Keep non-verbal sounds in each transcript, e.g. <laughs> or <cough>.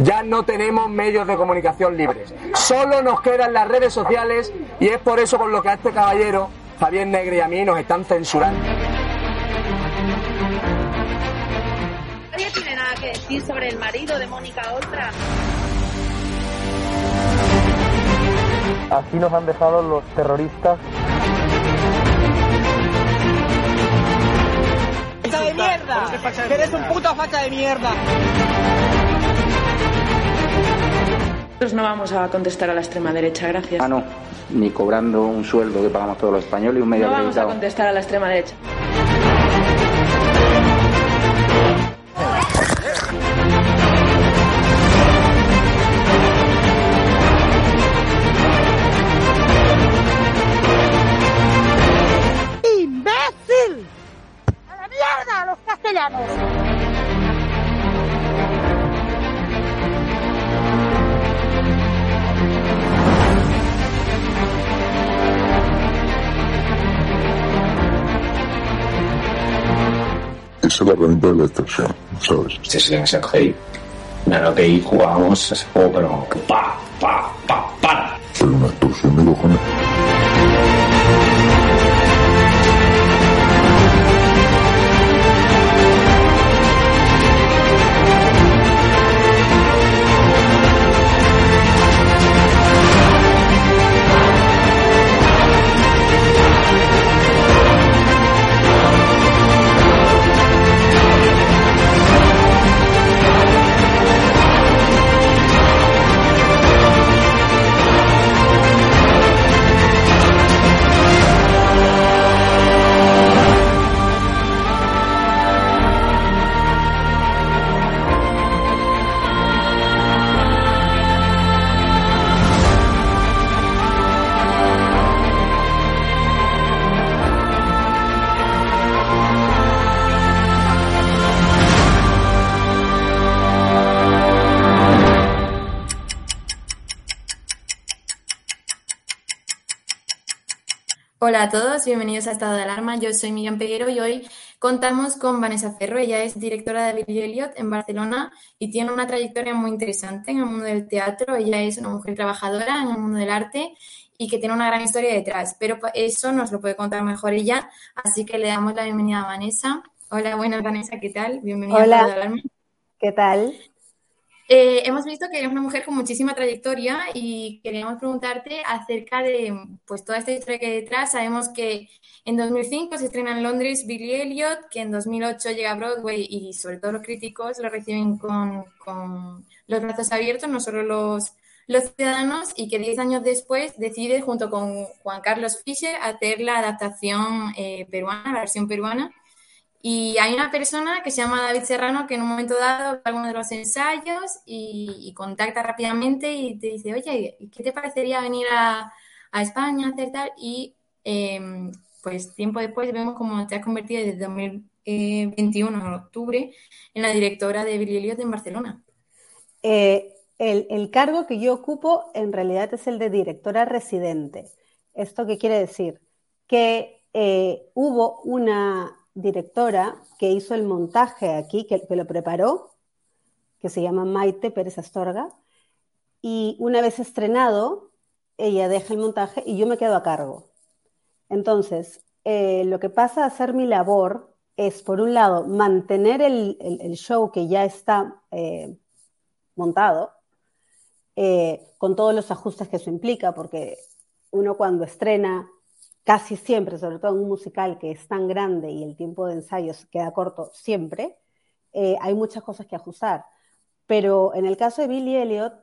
Ya no tenemos medios de comunicación libres. Solo nos quedan las redes sociales y es por eso con lo que a este caballero, Javier Negre y a mí nos están censurando. ¿Nadie tiene nada que decir sobre el marido de Mónica Oltra? Así nos han dejado los terroristas. ¡Facha de mierda! ¡Que eres un puto facha de mierda! Nosotros no vamos a contestar a la extrema derecha, gracias. Ah, no, ni cobrando un sueldo que pagamos todos los españoles y un medio No vamos a acreditado. contestar a la extrema derecha. ¡Imbécil! ¡A la mierda, los castellanos! Esa es la herramienta de la extorsión, ¿sabes? Este es el GI. Claro que ahí jugábamos ese juego, pero pa, pa, pa, para. Fue una extorsión de cojones. Hola a todos, bienvenidos a Estado de Alarma. Yo soy Miriam Peguero y hoy contamos con Vanessa Ferro. Ella es directora de Billy Elliot en Barcelona y tiene una trayectoria muy interesante en el mundo del teatro. Ella es una mujer trabajadora en el mundo del arte y que tiene una gran historia detrás, pero eso nos lo puede contar mejor ella. Así que le damos la bienvenida a Vanessa. Hola, buenas Vanessa, ¿qué tal? Bienvenida a. Estado de Alarma. ¿Qué tal? Eh, hemos visto que eres una mujer con muchísima trayectoria y queríamos preguntarte acerca de pues, toda esta historia que hay detrás. Sabemos que en 2005 se estrena en Londres Billy Elliot, que en 2008 llega a Broadway y sobre todo los críticos lo reciben con, con los brazos abiertos, no solo los, los ciudadanos, y que 10 años después decide junto con Juan Carlos Fischer hacer la adaptación eh, peruana, la versión peruana. Y hay una persona que se llama David Serrano que en un momento dado ve alguno de los ensayos y, contacta rápidamente y te dice, oye, ¿qué te parecería venir a, España a hacer tal? Y eh, pues tiempo después vemos cómo te has convertido desde 2021, en octubre, en la directora de Billy Elliot en Barcelona. Eh, el, el cargo que yo ocupo en realidad es el de directora residente. ¿Esto qué quiere decir? Que eh, hubo una directora que hizo el montaje aquí, que, que lo preparó, que se llama Maite Pérez Astorga, y una vez estrenado, ella deja el montaje y yo me quedo a cargo. Entonces, eh, lo que pasa a ser mi labor es, por un lado, mantener el, el- show que ya está eh, montado, eh, con todos los ajustes que eso implica, porque uno cuando estrena, casi siempre, sobre todo en un musical que es tan grande y el tiempo de ensayo se queda corto siempre, eh, hay muchas cosas que ajustar. Pero en el caso de Billy Elliot,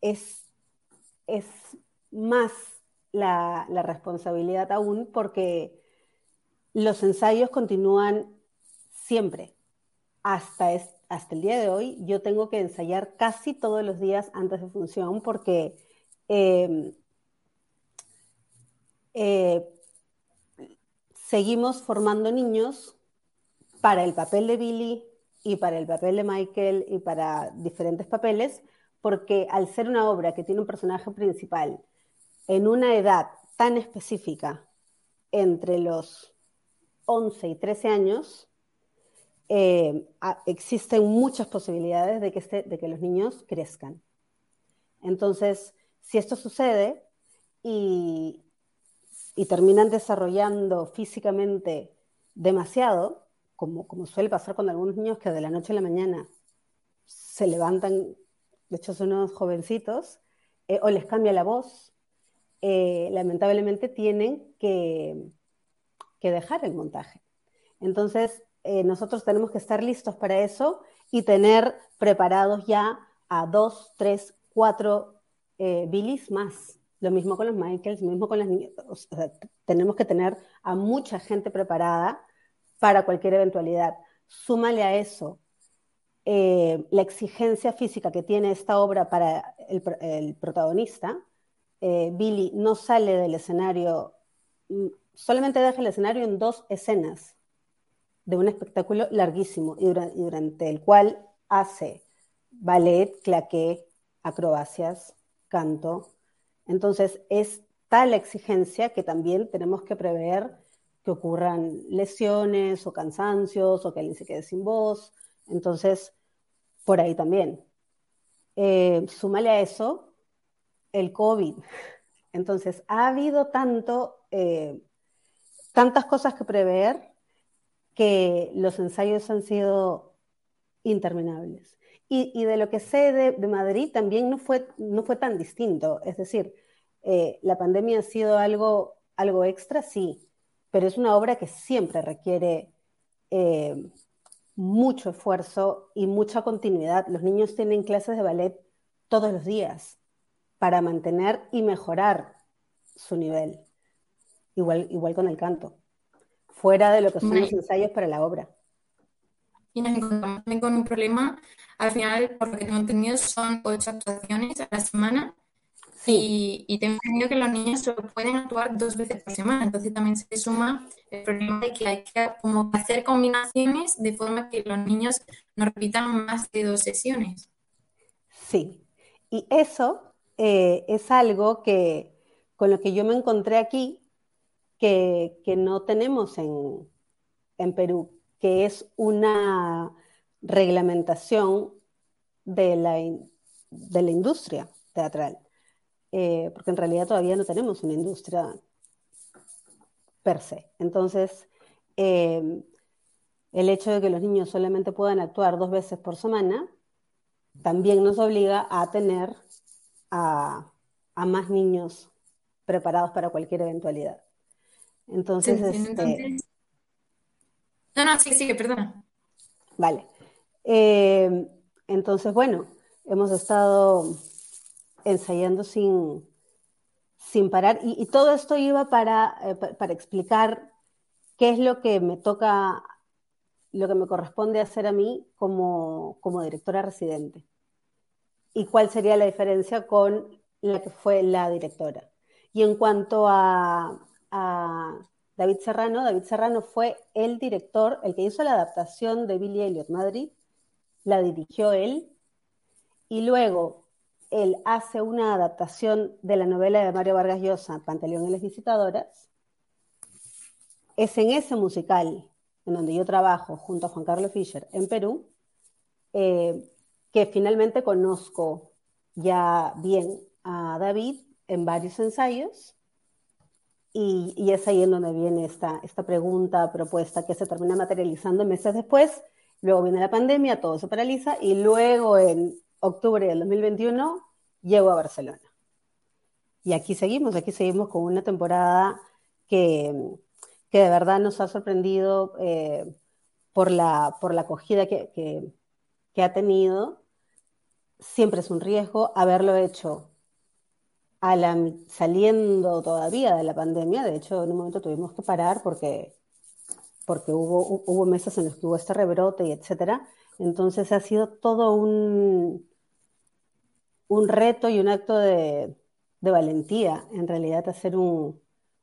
es, es más la, la responsabilidad aún porque los ensayos continúan siempre. Hasta, es- hasta el día de hoy yo tengo que ensayar casi todos los días antes de función porque eh, eh, seguimos formando niños para el papel de Billy y para el papel de Michael y para diferentes papeles, porque al ser una obra que tiene un personaje principal en una edad tan específica, entre los 11 y 13 años, eh, existen muchas posibilidades este, de que los niños crezcan. Entonces, si esto sucede y, y terminan desarrollando físicamente demasiado, como, como suele pasar con algunos niños que de la noche a la mañana se levantan, de hecho son unos jovencitos, eh, o les cambia la voz, eh, lamentablemente tienen que, que, dejar el montaje. Entonces, eh, nosotros tenemos que estar listos para eso y tener preparados ya a dos, tres, cuatro bilis más. Lo mismo con los Michaels, lo mismo con las niñas. O sea, tenemos que tener a mucha gente preparada para cualquier eventualidad. Súmale a eso eh, la exigencia física que tiene esta obra para el, protagonista. Eh, Billy no sale del escenario, mm, solamente deja el escenario en dos escenas de un espectáculo larguísimo y, durante el cual hace ballet, claqué, acrobacias, canto. Entonces es tal exigencia que también tenemos que prever que ocurran lesiones o cansancios o que alguien se quede sin voz entonces, por ahí también. Eh, súmale a eso el COVID. <laughs> Entonces, ha habido tanto, eh, tantas cosas que prever que los ensayos han sido interminables. Y, de lo que sé de, Madrid también no fue, no fue tan distinto. Es decir, eh, la pandemia ha sido algo, algo extra, sí, pero es una obra que siempre requiere mucho esfuerzo y mucha continuidad. Los niños tienen clases de ballet todos los días para mantener y mejorar su nivel. Igual, igual con el canto, fuera de lo que son los ensayos para la obra. Y nos encontramos con un problema. Al final, por lo que tengo entendido, son ocho actuaciones a la semana. Y, tengo entendido que los niños solo pueden actuar dos veces por semana, entonces también se suma el problema de que hay que como hacer combinaciones de forma que los niños no repitan más de dos sesiones. Sí, y eso eh, es algo que con lo que yo me encontré aquí que, no tenemos en, en Perú, que es una reglamentación de la, de la industria teatral. Eh, porque en realidad todavía no tenemos una industria per se. Entonces, em, el hecho de que los niños solamente puedan actuar dos veces por semana también nos obliga a tener a, más niños preparados para cualquier eventualidad. Entonces, este... No, no, sí, sí, perdona. Vale. Em, entonces, bueno, hemos estado ensayando sin, sin parar. Y, todo esto iba para, eh, para explicar qué es lo que me toca, lo que me corresponde hacer a mí como, como directora residente. Y cuál sería la diferencia con la que fue la directora. Y en cuanto a, a David Serrano, David Serrano fue el director, el que hizo la adaptación de Billy Elliot Madrid, la dirigió él, y luego él hace una adaptación de la novela de Mario Vargas Llosa, Pantaleón y las visitadoras. Es en ese musical en donde yo trabajo junto a Juan Carlos Fischer en Perú, eh, que finalmente conozco ya bien a David en varios ensayos y, es ahí en donde viene esta, esta pregunta, propuesta que se termina materializando meses después. Luego viene la pandemia, todo se paraliza y luego en octubre del 2021 llego a Barcelona. Y aquí seguimos, aquí seguimos con una temporada que, que de verdad nos ha sorprendido eh, por, la, por la acogida que, que, ha tenido. Siempre es un riesgo haberlo hecho saliendo todavía de la pandemia. De hecho, en un momento tuvimos que parar porque, porque hubo, hubo meses en los que hubo este rebrote y etcétera. Entonces ha sido todo un, un reto y un acto de, valentía, en realidad, hacer un,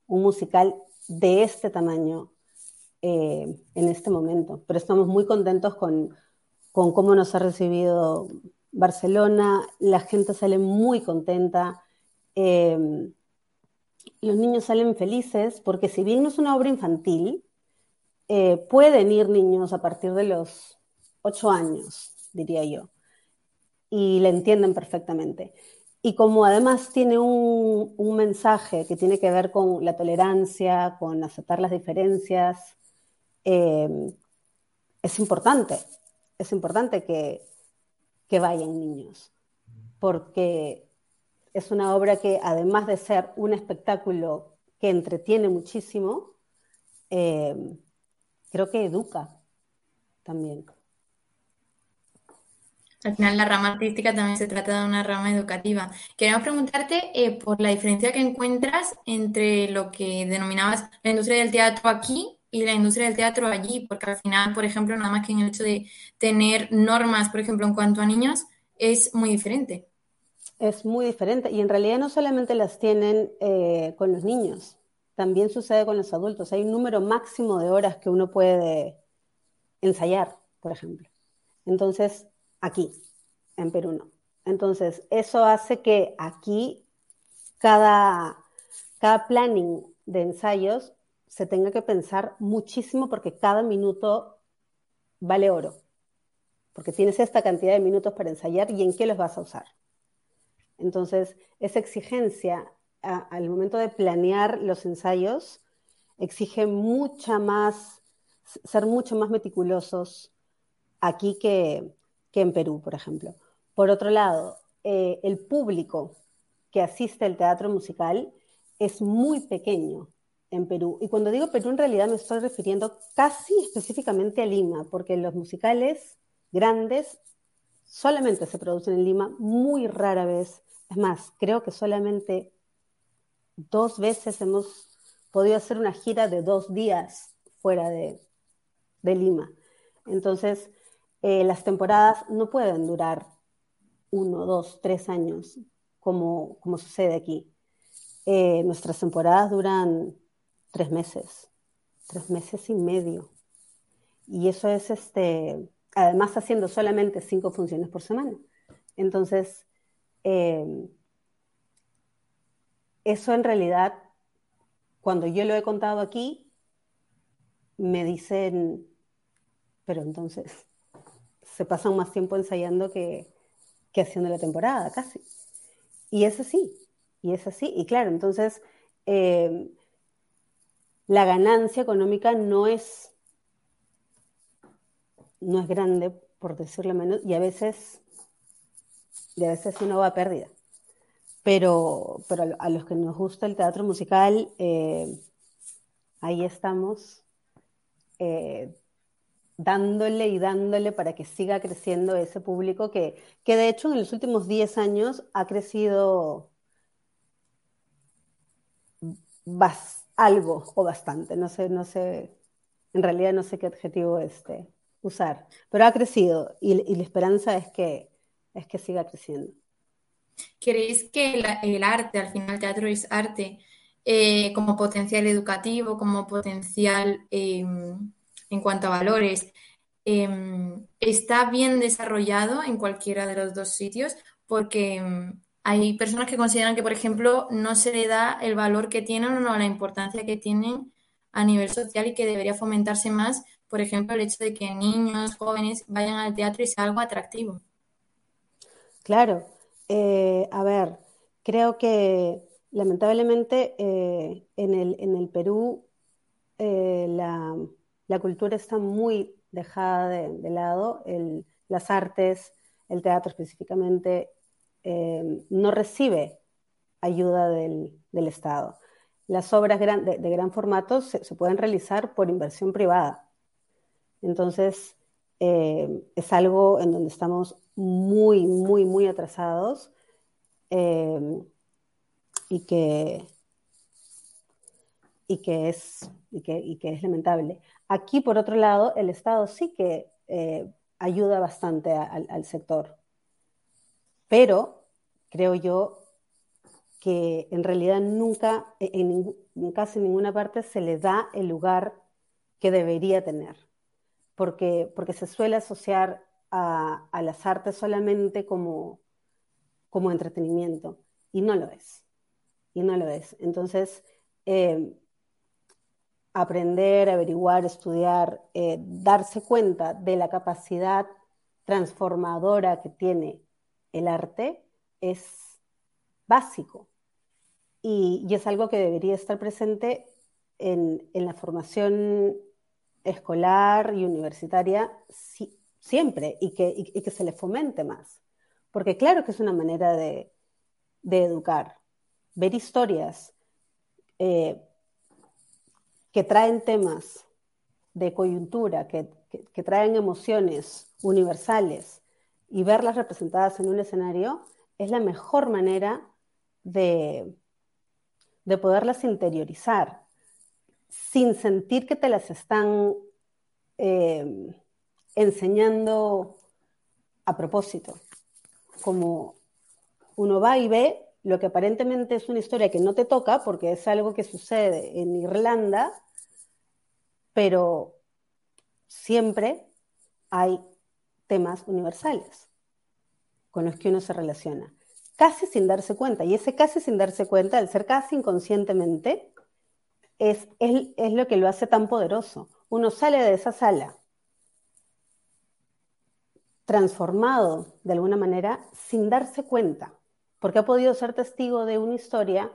musical de este tamaño eh, en este momento. Pero estamos muy contentos con, cómo nos ha recibido Barcelona, la gente sale muy contenta, em, los niños salen felices, porque si bien no es una obra infantil, eh, pueden ir niños a partir de los ocho años, diría yo, y le entienden perfectamente. Y como además tiene un, mensaje que tiene que ver con la tolerancia, con aceptar las diferencias, eh, es importante, es importante que, que vayan niños, porque es una obra que además de ser un espectáculo que entretiene muchísimo, eh, creo que educa también. Al final la rama artística también se trata de una rama educativa. Queríamos preguntarte eh, por la diferencia que encuentras entre lo que denominabas la industria del teatro aquí y la industria del teatro allí, porque al final, por ejemplo, nada más que en el hecho de tener normas, por ejemplo, en cuanto a niños, es muy diferente. Es muy diferente y en realidad no solamente las tienen eh, con los niños, también sucede con los adultos. Hay un número máximo de horas que uno puede ensayar, por ejemplo. Entonces, aquí, en Perú no. Entonces, eso hace que aquí cada, cada planning de ensayos se tenga que pensar muchísimo porque cada minuto vale oro. Porque tienes esta cantidad de minutos para ensayar y en qué los vas a usar. Entonces, esa exigencia al momento de planear los ensayos exige mucha más, ser mucho más meticulosos aquí que, en Perú, por ejemplo. Por otro lado, eh, el público que asiste al teatro musical es muy pequeño en Perú. Y cuando digo Perú, en realidad me estoy refiriendo casi específicamente a Lima, porque los musicales grandes solamente se producen en Lima, muy rara vez. Es más, creo que solamente dos veces hemos podido hacer una gira de dos días fuera de, Lima. Entonces, eh, las temporadas no pueden durar uno, dos, tres años, como, como sucede aquí. Eh, nuestras temporadas duran tres meses, tres meses y medio. Y eso es, este, además haciendo solamente cinco funciones por semana. Entonces, eh, eso en realidad, cuando yo lo he contado aquí, me dicen, pero entonces se pasan más tiempo ensayando que, haciendo la temporada, casi. Y es así, y es así. Y claro, entonces eh, la ganancia económica no es, no es grande, por decirlo menos, y a veces, y a veces uno va a pérdida. Pero, pero a los que nos gusta el teatro musical, eh, ahí estamos eh, dándole y dándole para que siga creciendo ese público que, que de hecho en los últimos 10 años ha crecido algo o bastante, no sé, no sé, en realidad no sé qué adjetivo este, usar, pero ha crecido y, y la esperanza es que, es que siga creciendo. ¿Creéis que el arte, al final el teatro es arte, eh, como potencial educativo, como potencial em, en cuanto a valores, em, está bien desarrollado en cualquiera de los dos sitios? Porque em, hay personas que consideran que, por ejemplo, no se le da el valor que tienen o no la importancia que tienen a nivel social y que debería fomentarse más, por ejemplo, el hecho de que niños, jóvenes vayan al teatro y sea algo atractivo. Claro, eh, a ver, creo que lamentablemente eh, en, el, Perú eh, la, cultura está muy dejada de, lado, las artes, el teatro específicamente, no recibe ayuda del, Estado. Las obras de, gran formato se, pueden realizar por inversión privada. Entonces, es algo en donde estamos muy, muy, muy atrasados eh, y, que, y, que es, y, que, es lamentable. Aquí, por otro lado, el Estado sí que eh, ayuda bastante al sector, pero creo yo que en realidad nunca, en, casi ninguna parte, se le da el lugar que debería tener, porque, porque se suele asociar a, las artes solamente como, como entretenimiento, y no lo es, y no lo es. Entonces, eh, aprender, averiguar, estudiar, eh, darse cuenta de la capacidad transformadora que tiene el arte es básico. Y, y es algo que debería estar presente en, en la formación escolar y universitaria si, siempre y que, y, y que, se le fomente más. Porque claro que es una manera de, de educar. Ver historias eh, que traen temas de coyuntura, que, que, que traen emociones universales y verlas representadas en un escenario es la mejor manera de, de poderlas interiorizar sin sentir que te las están eh, enseñando a propósito. Como uno va y ve lo que aparentemente es una historia que no te toca, porque es algo que sucede en Irlanda, pero siempre hay temas universales con los que uno se relaciona, casi sin darse cuenta. Y ese casi sin darse cuenta, al ser casi inconscientemente, es, es, es lo que lo hace tan poderoso. Uno sale de esa sala transformado de alguna manera sin darse cuenta, porque ha podido ser testigo de una historia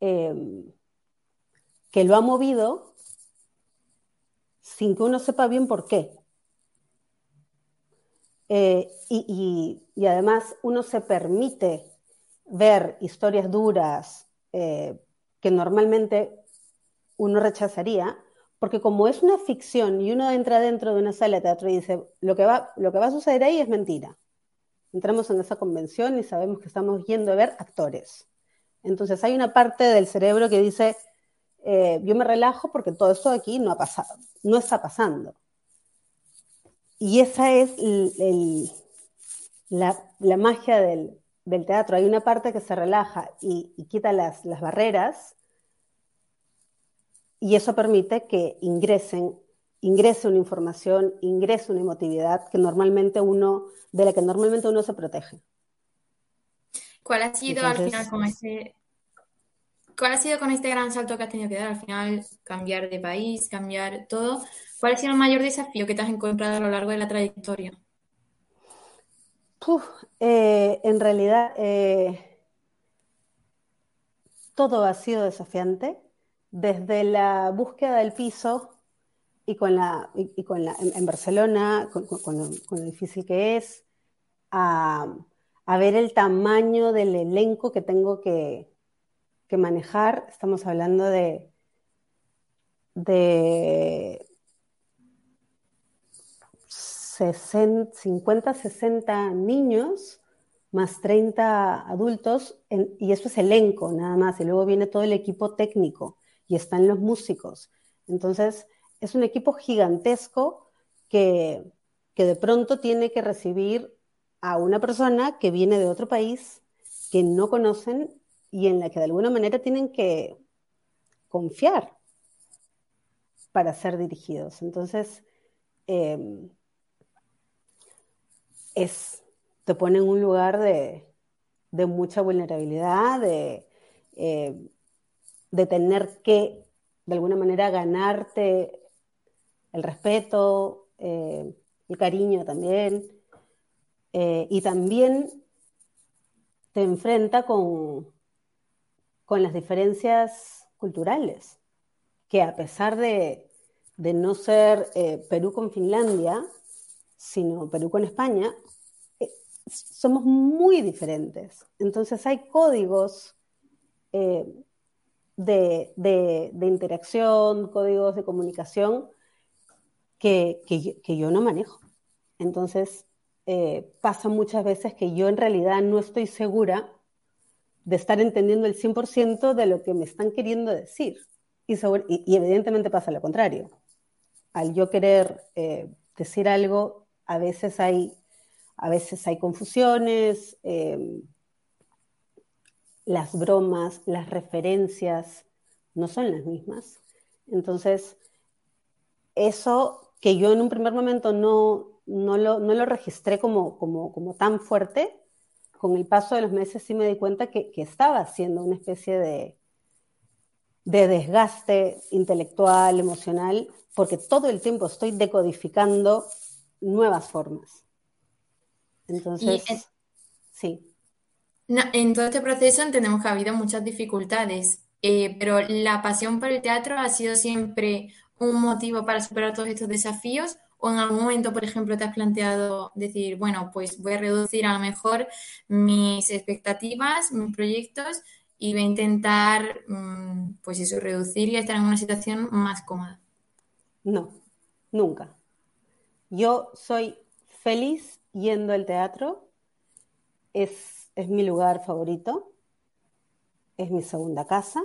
eh, que lo ha movido sin que uno sepa bien por qué. Eh, y, y, y, además uno se permite ver historias duras eh, que normalmente uno rechazaría, porque como es una ficción y uno entra dentro de una sala de teatro y dice, lo que va, lo que va a suceder ahí es mentira. Entramos en esa convención y sabemos que estamos yendo a ver actores. Entonces hay una parte del cerebro que dice, eh, yo me relajo porque todo esto aquí no ha pasado, no está pasando. Y esa es el, la, la, magia del, del, teatro. Hay una parte que se relaja y, y quita las, las barreras y eso permite que ingresen, ingrese una información, ingrese una emotividad que normalmente uno, de la que normalmente uno se protege. ¿Cuál ha sido Entonces, al final con este, cuál ha sido con este gran salto que has tenido que dar? Al final, cambiar de país, cambiar todo. ¿Cuál ha sido el mayor desafío que te has encontrado a lo largo de la trayectoria? Uf, eh, en realidad, eh, todo ha sido desafiante desde la búsqueda del piso y con la, y, con la en, Barcelona, con, lo, difícil que es, a, a, ver el tamaño del elenco que tengo que, que manejar. Estamos hablando de, de 60, 50, 60 niños más 30 adultos, y eso es elenco nada más, y luego viene todo el equipo técnico y están los músicos. Entonces, es un equipo gigantesco que, que de pronto tiene que recibir a una persona que viene de otro país, que no conocen y en la que de alguna manera tienen que confiar para ser dirigidos. Entonces, eh, es, te pone en un lugar de, de mucha vulnerabilidad, de, eh, de tener que, de alguna manera, ganarte el respeto, eh, el cariño también, eh, y también te enfrenta con, con las diferencias culturales, que a pesar de, de no ser eh, Perú con Finlandia, sino Perú con España, eh, somos muy diferentes. Entonces hay códigos de, de, interacción, códigos de comunicación que, que, yo no manejo. Entonces, eh, pasa muchas veces que yo en realidad no estoy segura de estar entendiendo el 100% de lo que me están queriendo decir. Y, sobre, y, evidentemente pasa lo contrario. Al yo querer eh, decir algo, a veces hay, a veces hay confusiones, eh, las bromas, las referencias no son las mismas. Entonces, eso que yo en un primer momento no, no, lo, no lo registré como, como, como, tan fuerte, con el paso de los meses sí me di cuenta que, que estaba haciendo una especie de, de desgaste intelectual, emocional, porque todo el tiempo estoy decodificando nuevas formas. Entonces, en- sí. En todo este proceso entendemos que ha habido muchas dificultades, eh, pero la pasión por el teatro ha sido siempre un motivo para superar todos estos desafíos, o en algún momento, por ejemplo, te has planteado decir, bueno, pues voy a reducir a lo mejor mis expectativas, mis proyectos, y voy a intentar, mm, pues eso, reducir y estar en una situación más cómoda. No, nunca. Yo soy feliz yendo al teatro, es, es mi lugar favorito, es mi segunda casa,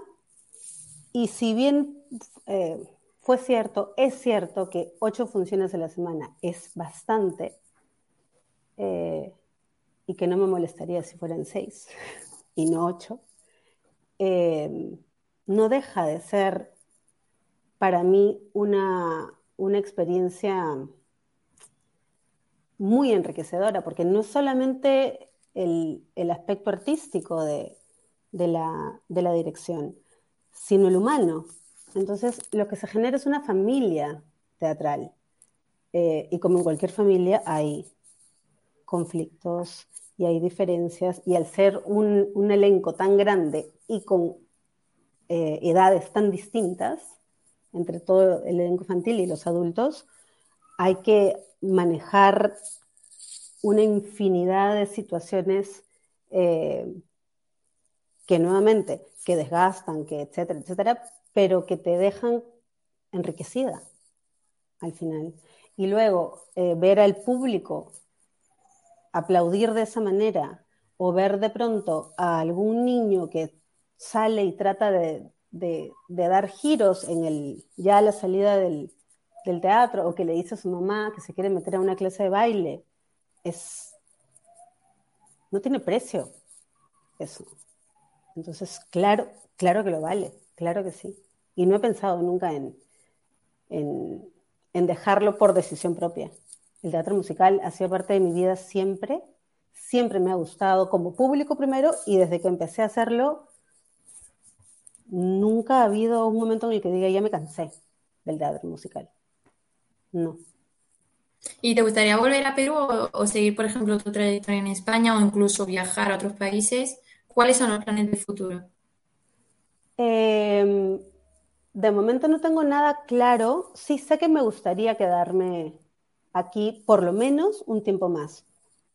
y si bien eh, fue cierto, es cierto que ocho funciones a la semana es bastante, eh, y que no me molestaría si fueran seis <laughs> y no ocho, eh, no deja de ser para mí una, una experiencia muy enriquecedora, porque no solamente el, el aspecto artístico de, de, la, de la dirección, sino el humano. Entonces, lo que se genera es una familia teatral. Eh, y como en cualquier familia hay conflictos y hay diferencias, y al ser un, un elenco tan grande y con eh, edades tan distintas, entre todo el elenco infantil y los adultos, hay que manejar una infinidad de situaciones eh, que nuevamente, que desgastan, que etcétera, etcétera, pero que te dejan enriquecida al final. Y luego eh, ver al público aplaudir de esa manera o ver de pronto a algún niño que sale y trata de, de, dar giros en el, ya a la salida del, del, teatro o que le dice a su mamá que se quiere meter a una clase de baile, es, no tiene precio eso. Entonces, claro, claro que lo vale, claro que sí. Y no he pensado nunca en, en, en dejarlo por decisión propia. El teatro musical ha sido parte de mi vida siempre, siempre me ha gustado como público primero y desde que empecé a hacerlo, nunca ha habido un momento en el que diga ya me cansé del teatro musical. No. ¿Y te gustaría volver a Perú o, seguir, por ejemplo, tu trayectoria en España o incluso viajar a otros países? ¿Cuáles son los planes del futuro? Eh, de momento no tengo nada claro. Sí sé que me gustaría quedarme aquí por lo menos un tiempo más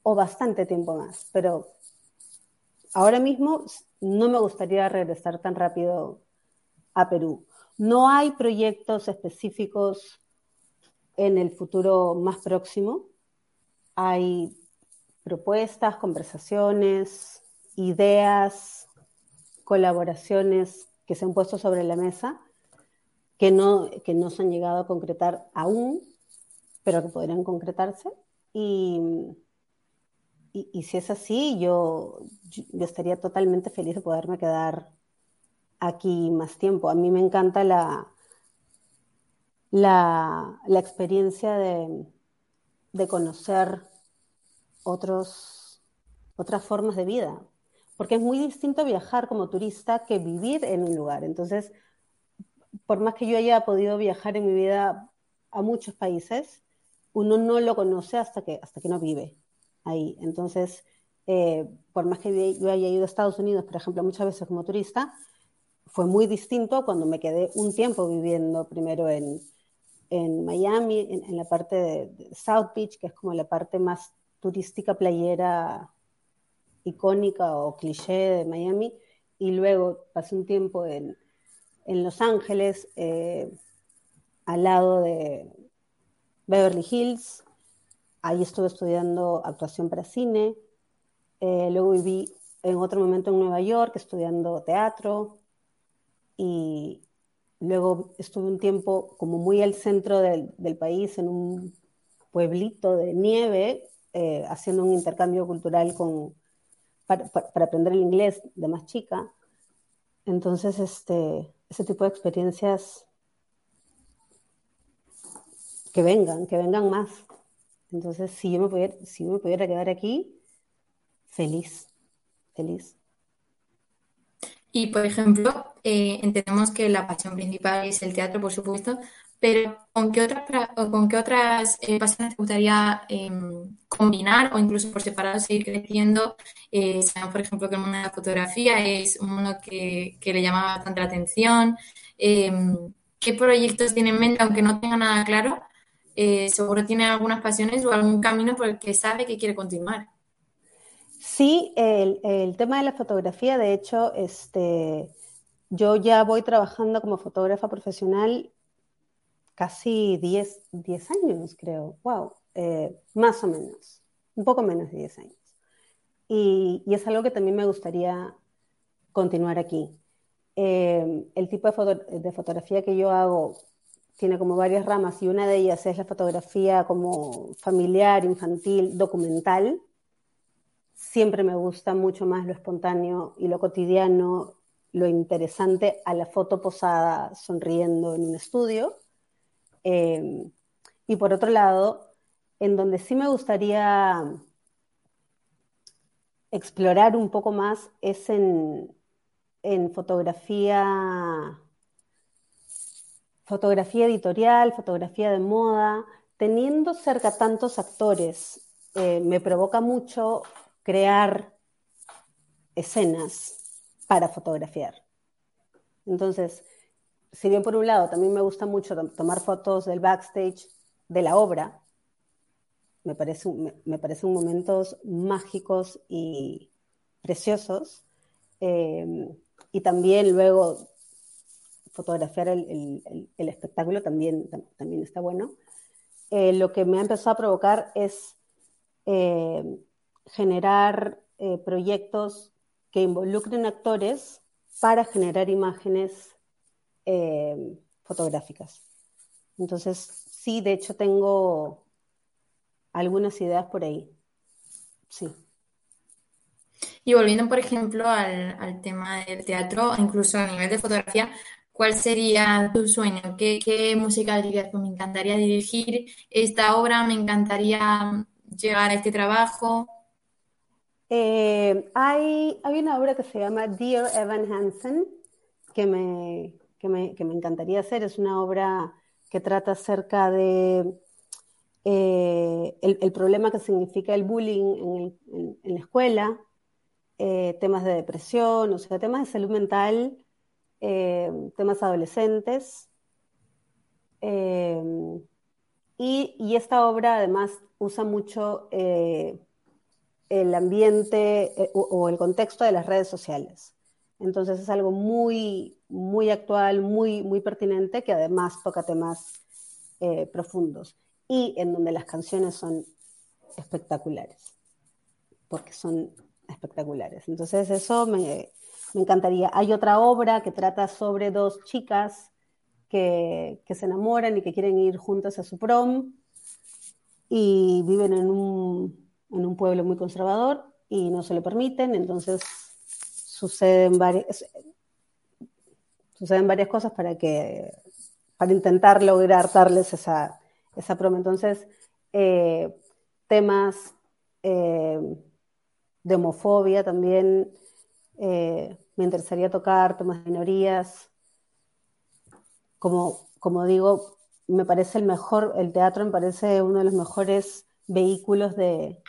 o bastante tiempo más, pero ahora mismo no me gustaría regresar tan rápido a Perú. No hay proyectos específicos en el futuro más próximo. Hay propuestas, conversaciones, ideas, colaboraciones que se han puesto sobre la mesa que no, que no se han llegado a concretar aún, pero que podrían concretarse. Y, y, si es así, yo, yo, estaría totalmente feliz de poderme quedar aquí más tiempo. A mí me encanta la, la, la experiencia de, de conocer otros, otras formas de vida, porque es muy distinto viajar como turista que vivir en un lugar. Entonces, por más que yo haya podido viajar en mi vida a muchos países, uno no lo conoce hasta que, hasta que no vive ahí. Entonces, eh, por más que yo haya ido a Estados Unidos, por ejemplo, muchas veces como turista, fue muy distinto cuando me quedé un tiempo viviendo primero en, en Miami, en, en, la parte de, South Beach, que es como la parte más turística playera icónica o cliché de Miami, y luego pasé un tiempo en, en Los Ángeles, eh, al lado de Beverly Hills. Ahí estuve estudiando actuación para cine. Eh, luego viví en otro momento en Nueva York estudiando teatro. Y luego estuve un tiempo como muy al centro del, del país, en un pueblito de nieve, eh, haciendo un intercambio cultural con, para, para, aprender el inglés de más chica. Entonces, este, ese tipo de experiencias que vengan, que vengan más. Entonces, si yo me pudiera, si yo me pudiera quedar aquí, feliz, feliz. Y, por ejemplo, eh, entendemos que la pasión principal es el teatro, por supuesto, pero ¿con qué otras, con qué otras eh, pasiones te gustaría em, combinar o incluso por separado seguir creciendo? Eh, sabemos, por ejemplo, que el mundo de la fotografía es un mundo que, que le llama bastante la atención. Em, ¿Qué proyectos tiene en mente, aunque no tenga nada claro? Eh, seguro tiene algunas pasiones o algún camino por el que sabe que quiere continuar. Sí, el, el tema de la fotografía, de hecho, este, yo ya voy trabajando como fotógrafa profesional casi 10, 10 años, creo. Wow, eh, más o menos, un poco menos de 10 años. Y, y es algo que también me gustaría continuar aquí. Eh, el tipo de, foto, de, fotografía que yo hago tiene como varias ramas y una de ellas es la fotografía como familiar, infantil, documental. Siempre me gusta mucho más lo espontáneo y lo cotidiano, lo interesante a la foto posada sonriendo en un estudio. Eh, y por otro lado, en donde sí me gustaría explorar un poco más es en, fotografía, fotografía editorial, fotografía de moda, teniendo cerca tantos actores, eh, me provoca mucho crear escenas para fotografiar. Entonces, si bien por un lado también me gusta mucho tomar fotos del backstage de la obra, me parecen me, parecen momentos mágicos y preciosos. Eh, y también luego fotografiar el, el, el espectáculo también, también está bueno. Eh, lo que me ha empezado a provocar es eh, generar eh, proyectos que involucren actores para generar imágenes eh, fotográficas. Entonces, sí, de hecho tengo algunas ideas por ahí. Sí. Y volviendo, por ejemplo, al, tema del teatro, incluso a nivel de fotografía, ¿cuál sería tu sueño? ¿Qué, música dirías? Pues me encantaría dirigir esta obra, me encantaría llegar a este trabajo. Eh, hay, hay una obra que se llama Dear Evan Hansen, que me, que me, que me encantaría hacer. Es una obra que trata acerca de eh, el, problema que significa el bullying en, la escuela, eh, temas de depresión, o sea, temas de salud mental, temas adolescentes. Y, y, esta obra además usa mucho el ambiente o, o, el contexto de las redes sociales. Entonces es algo muy, muy actual, muy, muy pertinente, que además toca temas profundos y en donde las canciones son espectaculares, porque son espectaculares. Entonces eso me, me, encantaría. Hay otra obra que trata sobre dos chicas que, que, se enamoran y que quieren ir juntas a su prom y viven en un, en un pueblo muy conservador y no se lo permiten, entonces suceden varias, suceden varias cosas para que para intentar lograr darles esa, esa prom. Entonces, eh, temas eh, de homofobia también eh, me interesaría tocar, temas de minorías. Como, como digo, me parece el mejor, el teatro me parece uno de los mejores vehículos de,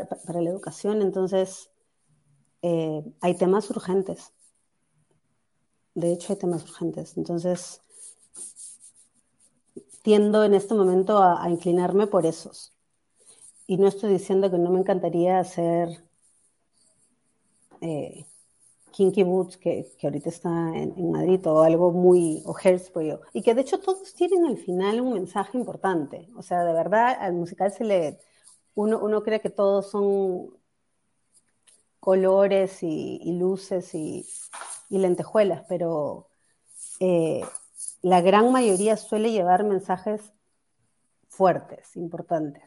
para, para la educación, entonces eh, hay temas urgentes. De hecho, hay temas urgentes. Entonces, tiendo en este momento a, a inclinarme por esos. Y no estoy diciendo que no me encantaría hacer eh, Kinky Boots, que, que ahorita está en, en, Madrid, o algo muy, o Hairspray, y que de hecho todos tienen al final un mensaje importante. O sea, de verdad, al musical se le, uno, uno cree que todos son colores y, y luces y, y, lentejuelas, pero eh, la gran mayoría suele llevar mensajes fuertes, importantes.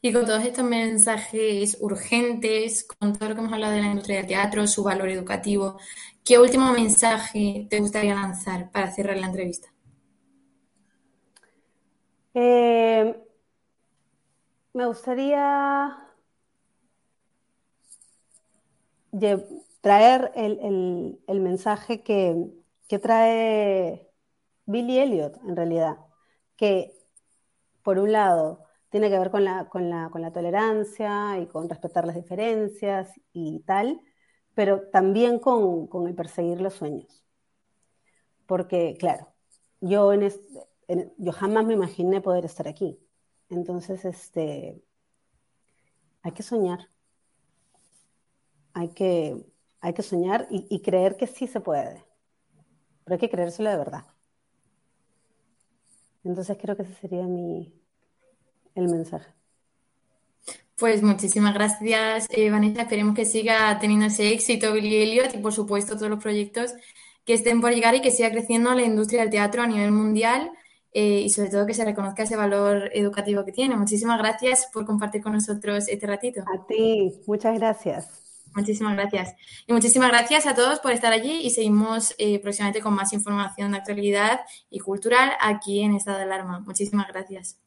Y con todos estos mensajes urgentes, con todo lo que hemos hablado de la industria del teatro, su valor educativo, ¿qué último mensaje te gustaría lanzar para cerrar la entrevista? Eh, me gustaría traer el, mensaje que, trae Billy Elliot, en realidad, que por un lado tiene que ver con la, tolerancia y con respetar las diferencias y tal, pero también con, el perseguir los sueños. Porque, claro, yo, en yo jamás me imaginé poder estar aquí. Entonces, este, hay que soñar. Hay que, hay que soñar y, creer que sí se puede. Pero hay que creérselo de verdad. Entonces creo que ese sería mi, el mensaje. Pues muchísimas gracias, eh, Vanessa. Esperemos que siga teniendo ese éxito Billy Elliot y, por supuesto, todos los proyectos que estén por llegar y que siga creciendo la industria del teatro a nivel mundial eh, y sobre todo que se reconozca ese valor educativo que tiene. Muchísimas gracias por compartir con nosotros este ratito. A ti, muchas gracias. Muchísimas gracias. Y muchísimas gracias a todos por estar allí y seguimos eh, próximamente con más información de actualidad y cultural aquí en Estado de Alarma. Muchísimas gracias.